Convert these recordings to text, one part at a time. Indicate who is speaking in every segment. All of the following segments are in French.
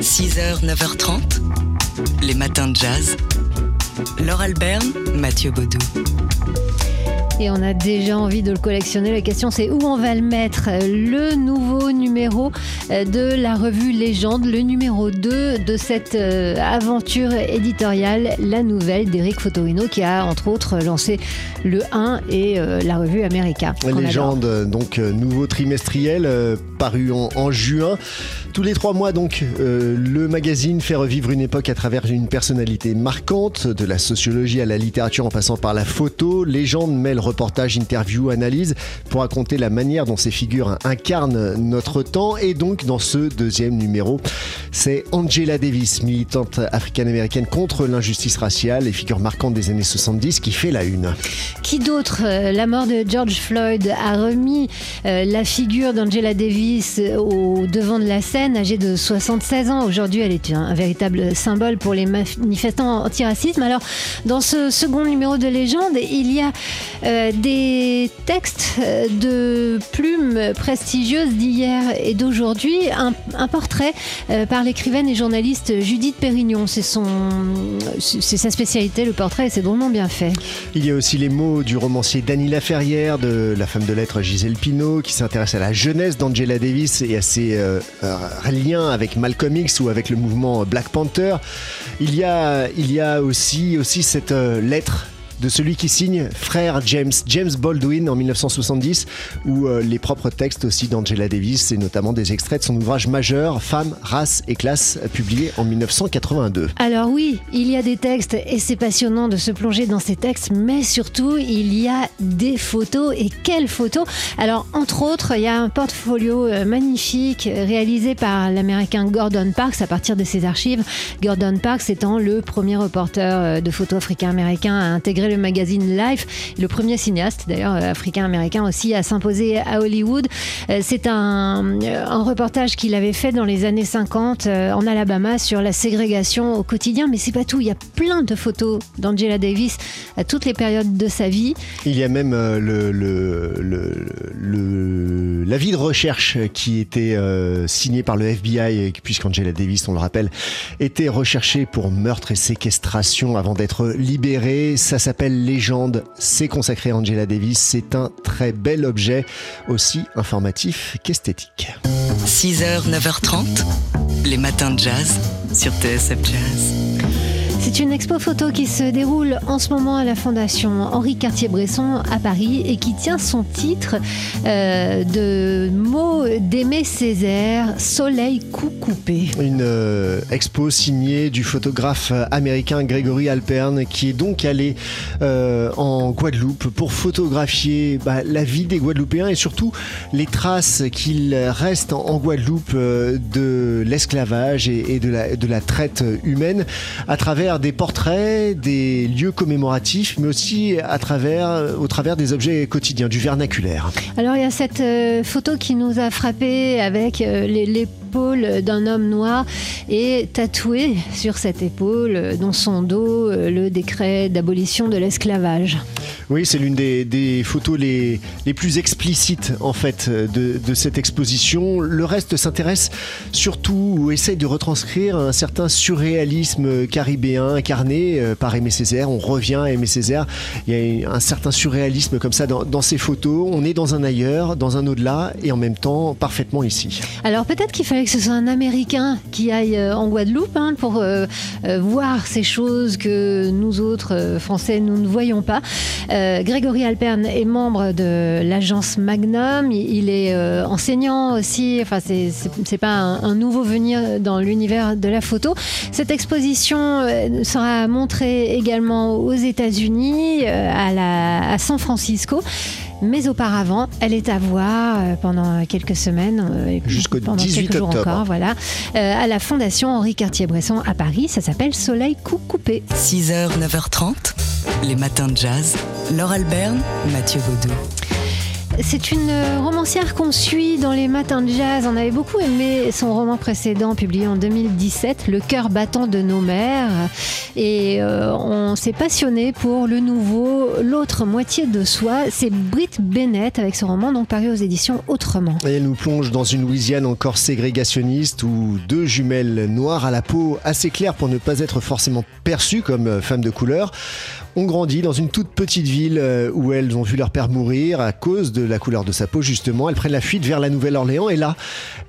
Speaker 1: 6h, 9h30, les matins de jazz. Laure Alberne, Mathieu Baudou.
Speaker 2: Et on a déjà envie de le collectionner. La question c'est où on va le mettre? Le nouveau numéro euh, de la revue Légende, le numéro 2 de cette euh, aventure éditoriale, la nouvelle d'Éric Fotorino qui a entre autres lancé le 1 et euh, la revue America.
Speaker 3: Légende, donc nouveau trimestriel paru en, juin. Tous les trois mois, donc, euh, le magazine fait revivre une époque à travers une personnalité marquante, de la sociologie à la littérature en passant par la photo. Légende mêle reportage, interview, analyse pour raconter la manière dont ces figures incarnent notre temps. Et donc, dans ce deuxième numéro, c'est Angela Davis, militante africaine-américaine contre l'injustice raciale et figure marquante des années 70, qui fait la une.
Speaker 2: Qui d'autre? Euh, La mort de George Floyd a remis euh, la figure d'Angela Davis au devant de la scène âgée de 76 ans. Aujourd'hui, elle est un, véritable symbole pour les manifestants antiracisme. Alors, dans ce second numéro de Légende, il y a euh, des textes euh, de plumes prestigieuses d'hier et d'aujourd'hui. Un, portrait euh, par l'écrivaine et journaliste Judith Pérignon. C'est son, c'est sa spécialité, le portrait, et c'est drôlement bien fait.
Speaker 3: Il y a aussi les mots du romancier Dany Laferrière, de la femme de lettres Gisèle Pinault, qui s'intéresse à la jeunesse d'Angela Davis et à ses lien avec Malcolm X ou avec le mouvement Black Panther. Il y a, il y a aussi, aussi cette euh, lettre de celui qui signe Frère James, James Baldwin en 1970, ou euh, les propres textes aussi d'Angela Davis, et notamment des extraits de son ouvrage majeur Femmes, race et classe, publié en 1982.
Speaker 2: Alors oui, il y a des textes et c'est passionnant de se plonger dans ces textes, mais surtout il y a des photos et quelles photos? Alors entre autres, il y a un portfolio euh, magnifique réalisé par l'américain Gordon Parks à partir de ses archives. Gordon Parks étant le premier reporter euh, de photos africains-américains à intégrer le magazine Life, le premier cinéaste d'ailleurs euh, africain-américain aussi à s'imposer à Hollywood. Euh, c'est un, euh, un, reportage qu'il avait fait dans les années 50 en Alabama sur la ségrégation au quotidien, mais c'est pas tout. Il y a plein de photos d'Angela Davis à toutes les périodes de sa vie.
Speaker 3: Il y a même le, le, l'avis de recherche qui était signé par le FBI, puisqu'Angela Davis, on le rappelle, était recherchée pour meurtre et séquestration avant d'être libérée. Ça s'appelle Légende. C'est consacré à Angela Davis. C'est un très bel objet, aussi informatif qu'esthétique.
Speaker 1: 6h, 9h30, les matins de jazz sur TSF Jazz.
Speaker 2: C'est une expo photo qui se déroule en ce moment à la Fondation Henri Cartier-Bresson à Paris et qui tient son titre euh, de mots d'Aimé Césaire, Soleil coup coupé.
Speaker 3: Une euh, expo signée du photographe américain Gregory Alpern qui est donc allé euh, en Guadeloupe pour photographier bah, la vie des Guadeloupéens et surtout les traces qu'il reste en, Guadeloupe de l'esclavage et, de, la, de la traite humaine à travers des portraits, des lieux commémoratifs, mais aussi à travers, au travers des objets quotidiens, du vernaculaire.
Speaker 2: Alors il y a cette euh, photo qui nous a frappé avec euh, l'épaule d'un homme noir et tatoué sur cette épaule, euh, dans son dos, le décret d'abolition de l'esclavage.
Speaker 3: Oui, c'est l'une des, photos les, plus explicites en fait de, cette exposition. Le reste s'intéresse surtout ou essaye de retranscrire un certain surréalisme caribéen incarné euh, par Aimé Césaire. On revient à Aimé Césaire. Il y a un certain surréalisme comme ça dans, ces photos. On est dans un ailleurs, dans un au-delà et en même temps parfaitement ici.
Speaker 2: Alors peut-être qu'il fallait que ce soit un Américain qui aille euh, en Guadeloupe hein, pour euh, voir ces choses que nous autres Français nous ne voyons pas. Grégory Alpern est membre de l'agence Magnum. Il est euh, enseignant aussi. Enfin, c'est pas un, nouveau venir dans l'univers de la photo. Cette exposition euh, sera montrée également aux États-Unis, à San Francisco. Mais auparavant, elle est à voir pendant quelques semaines,
Speaker 3: jusqu'au 18
Speaker 2: jours encore, voilà, à la Fondation Henri Cartier-Bresson à Paris. Ça s'appelle Soleil Coup Coupé.
Speaker 1: 6h, 9h30, les matins de jazz. Laure Alberne, Mathieu Baudou.
Speaker 2: C'est une romancière qu'on suit dans les matins de jazz. On avait beaucoup aimé son roman précédent publié en 2017, Le cœur battant de nos mères. Et euh, on s'est passionné pour le nouveau, L'autre moitié de soi. C'est Britt Bennett avec ce roman, donc paru aux éditions Autrement.
Speaker 3: Elle nous plonge dans une Louisiane encore ségrégationniste où deux jumelles noires à la peau assez claire pour ne pas être forcément perçues comme femmes de couleur ont grandi dans une toute petite ville euh, où elles ont vu leur père mourir à cause de la couleur de sa peau justement. Elles prennent la fuite vers la Nouvelle-Orléans et là,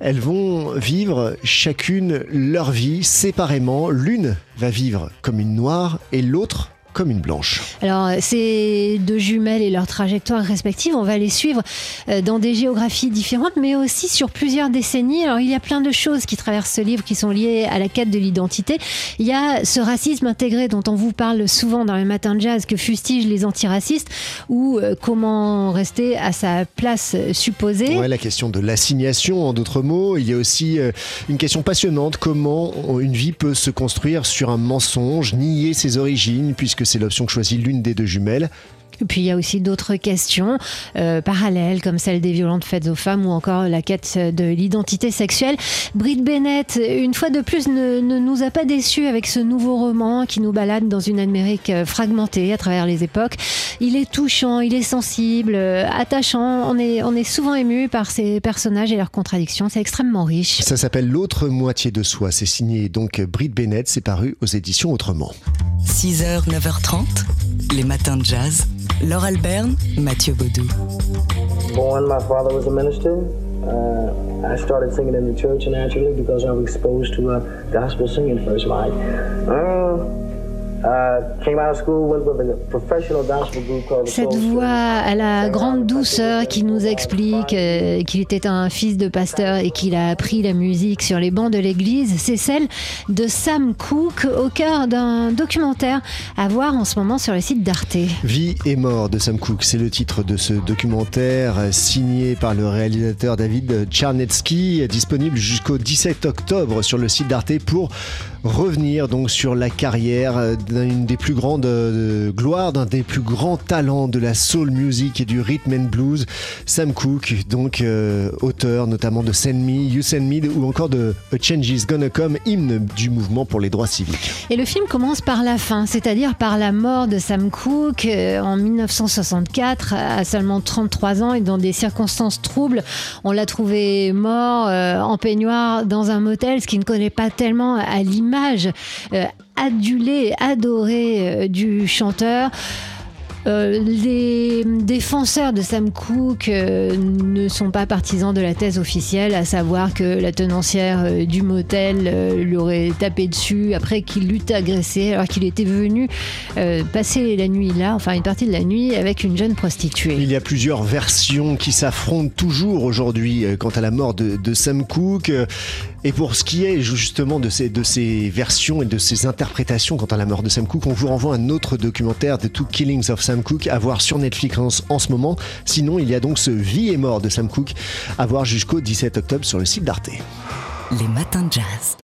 Speaker 3: elles vont vivre chacune leur vie séparément. L'une va vivre comme une noire et l'autre comme une blanche.
Speaker 2: Alors, ces deux jumelles et leurs trajectoires respectives, on va les suivre euh, dans des géographies différentes, mais aussi sur plusieurs décennies. Alors, il y a plein de choses qui traversent ce livre qui sont liées à la quête de l'identité. Il y a ce racisme intégré dont on vous parle souvent dans les matins de jazz, que fustigent les antiracistes, ou euh, comment rester à sa place supposée.
Speaker 3: Ouais, la question de l'assignation, en d'autres mots. Il y a aussi euh, une question passionnante, comment une vie peut se construire sur un mensonge, nier ses origines, puisque c'est l'option que choisit l'une des deux jumelles.
Speaker 2: Et puis il y a aussi d'autres questions euh, parallèles comme celle des violentes faites aux femmes ou encore la quête de l'identité sexuelle. Britt Bennett, une fois de plus, ne, nous a pas déçus avec ce nouveau roman qui nous balade dans une Amérique euh, fragmentée à travers les époques. Il est touchant, il est sensible, euh, attachant. On est, on est souvent ému par ces personnages et leurs contradictions. C'est extrêmement riche.
Speaker 3: Ça s'appelle L'autre moitié de soi. C'est signé donc Britt Bennett. C'est paru aux éditions Autrement.
Speaker 1: 6h, 9h30, les matins de jazz. Laure Alberne, Mathieu Baudou.
Speaker 4: Born, my father was a minister. Uh, I started singing in the church naturally because I was exposed to uh, gospel singing first. Like, uh,
Speaker 2: Cette voix à la grande douceur qui nous explique euh, qu'il était un fils de pasteur et qu'il a appris la musique sur les bancs de l'église, c'est celle de Sam Cooke au cœur d'un documentaire à voir en ce moment sur le site d'Arte.
Speaker 3: Vie et mort de Sam Cooke, c'est le titre de ce documentaire signé par le réalisateur David Charnetsky, disponible jusqu'au 17 octobre sur le site d'Arte pour revenir donc sur la carrière d'une des plus grandes euh, d'un des plus grands talents de la soul music et du rhythm and blues, Sam Cooke, donc euh, auteur notamment de Send Me, You Send Me ou encore de A Change Is Gonna Come, hymne du mouvement pour les droits civiques.
Speaker 2: Et le film commence par la fin, c'est-à-dire par la mort de Sam Cooke euh, en 1964, à seulement 33 ans et dans des circonstances troubles. On l'a trouvé mort en peignoir dans un motel, ce qui ne connaît pas tellement à l'image adulé, adoré euh, du chanteur. Euh, les défenseurs de Sam Cooke euh, ne sont pas partisans de la thèse officielle, à savoir que la tenancière du motel lui aurait tapé dessus après qu'il l'eût agressé, alors qu'il était venu passer la nuit là, enfin une partie de la nuit, avec une jeune prostituée.
Speaker 3: Il y a plusieurs versions qui s'affrontent toujours aujourd'hui quant à la mort de, de, Sam Cooke. Et pour ce qui est justement de ces, de ces versions et de ces interprétations quant à la mort de Sam Cooke, on vous renvoie à un autre documentaire, The Two Killings of Sam Cooke à voir sur Netflix en, ce moment. Sinon, il y a donc ce Vie et mort de Sam Cooke à voir jusqu'au 17 octobre sur le site d'Arte.
Speaker 1: Les matins de jazz.